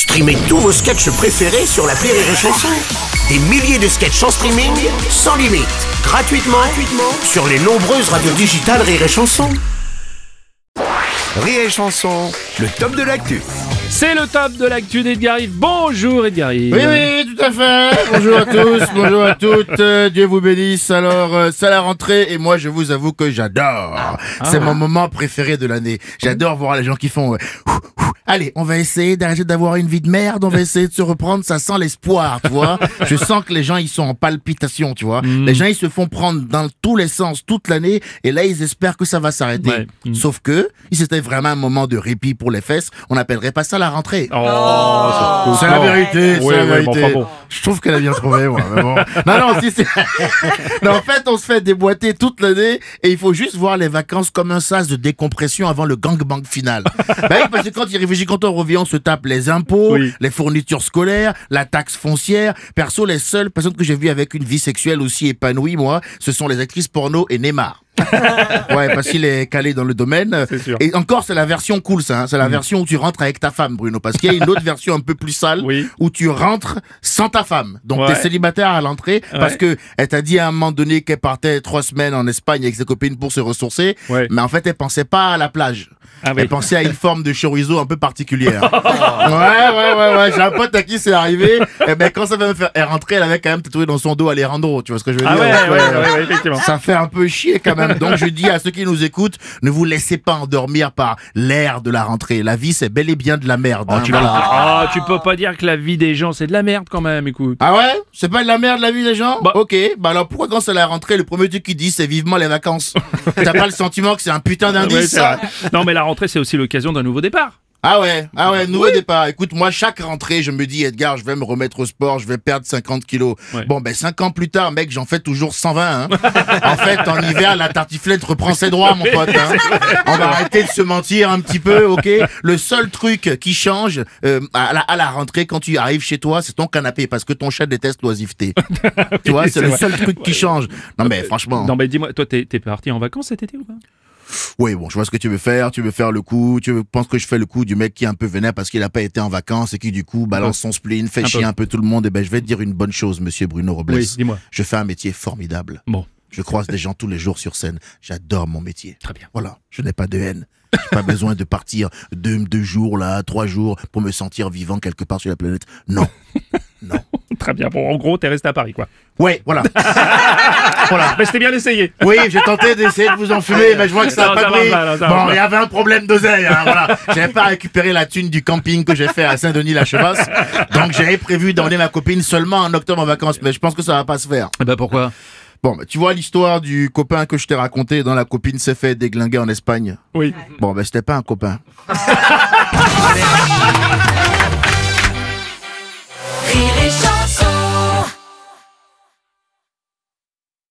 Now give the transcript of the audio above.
Streamez tous vos sketchs préférés sur la Rire et Chanson. Des milliers de sketchs en streaming, sans limite, gratuitement, gratuitement sur les nombreuses radios digitales Rire et Chanson. Rire et Chanson, le top de l'actu. C'est le top de l'actu d'Edgar Yves. Bonjour Edgar Yves. Oui, oui, tout à fait. Bonjour à tous, bonjour à toutes. Euh, Dieu vous bénisse. Alors, euh, c'est la rentrée et moi, je vous avoue que j'adore. C'est mon moment préféré de l'année. J'adore voir les gens qui font... euh. Allez, on va essayer d'arrêter d'avoir une vie de merde. On va essayer de se reprendre. Ça sent l'espoir, tu vois. Je sens que les gens, ils sont en palpitation, tu vois. Les gens, ils se font prendre dans tous les sens toute l'année et là, ils espèrent que ça va s'arrêter. Ouais. Mm. Sauf que, si c'était vraiment un moment de répit pour les fesses, on n'appellerait pas ça la rentrée. Oh, C'est la vérité, c'est Oui, la oui, vérité. mais enfin bon. Je trouve qu'elle a bien trouvé, moi. mais bon. Non, non, si c'est. non, en fait, on se fait déboîter toute l'année et il faut juste voir les vacances comme un sas de décompression avant le gangbang final. bah oui, parce que quand il réfléchit, quand on revient, on se tape les impôts, Oui. les fournitures scolaires, la taxe foncière. Perso, les seules personnes que j'ai vues avec une vie sexuelle aussi épanouie, moi, ce sont les actrices porno et Neymar. ouais, parce qu'il est calé dans le domaine. Sûr. Et encore, c'est la version cool, ça. hein. C'est la version où tu rentres avec ta femme, Bruno. Parce qu'il y a une autre version un peu plus sale Oui. où tu rentres sans ta femme. Donc, Ouais. t'es célibataire à l'entrée parce que elle t'a dit à un moment donné qu'elle partait trois semaines en Espagne avec ses copines pour se ressourcer. Ouais. Mais en fait, elle pensait pas à la plage. Ah oui. Elle pensait à une forme de chorizo un peu particulière. ouais, ouais, ouais, ouais. J'ai un pote à qui c'est arrivé. Et ben, quand ça va me faire, elle rentrait, elle avait quand même tatoué dans son dos Alejandro. Tu vois ce que je veux Ah dire? ouais, Donc, ouais, ouais, ouais, effectivement. ça fait un peu chier quand même. Donc je dis à ceux qui nous écoutent, ne vous laissez pas endormir par l'air de la rentrée. La vie, c'est bel et bien de la merde. hein, Tu, voilà. ah, tu peux pas dire que la vie des gens c'est de la merde quand même, écoute. Ah ouais? C'est pas de la merde la vie des gens? Bah- Ok, bah alors pourquoi quand c'est la rentrée, le premier truc qu'ils disent c'est vivement les vacances? T'as pas le sentiment que c'est un putain Ouais, d'indice vrai. Non mais la rentrée c'est aussi l'occasion d'un nouveau départ. Ah ouais, ah ouais, nouveau départ. Écoute, moi, chaque rentrée, je me dis, Edgar, je vais me remettre au sport, je vais perdre 50 kilos. Ouais. Bon, ben, 5 ans plus tard, mec, j'en fais toujours 120, hein. en fait, en hiver, la tartiflette reprend ses droits, mon pote, hein. On va arrêter de se mentir un petit peu, ok? Le seul truc qui change, euh, à, la, à la rentrée, quand tu arrives chez toi, c'est ton canapé, parce que ton chat déteste l'oisiveté. tu vois, c'est le seul truc qui change. Non, mais franchement. Non mais dis-moi, toi t'es parti en vacances cet été ou pas? Oui, bon, je vois ce que tu veux faire. Tu veux faire le coup. Tu veux- penses que je fais le coup du mec qui est un peu vénère parce qu'il a pas été en vacances et qui, du coup, balance son spleen, fait Un chier peu. un peu tout le monde. Et ben, je vais te dire une bonne chose, monsieur Bruno Robles. Oui, dis-moi. Je fais un métier formidable. Bon, Je croise des gens tous les jours sur scène. J'adore mon métier. très bien. Voilà. Je n'ai pas de haine. J'ai pas besoin de partir deux, deux jours là, trois jours pour me sentir vivant quelque part sur la planète. Non. Non. Très bien. Bon, en gros, t'es resté à Paris quoi. Ouais, voilà. voilà. Mais c'était bien essayé. Oui, j'ai tenté d'essayer de vous enfumer, mais je vois que ça n'a pas pris. non, ça Bon, il y avait un problème d'oseille, hein, voilà. J'avais pas récupéré la thune du camping que j'ai fait à Saint-Denis-la-Chevasse. Donc, j'avais prévu d'emmener ma copine seulement en octobre en vacances, mais je pense que ça va pas se faire. Bah pourquoi? Bon, bah, tu vois l'histoire du copain que je t'ai raconté dont la copine s'est fait déglinguer en Espagne? Oui. Bon, ben, c'était pas un copain.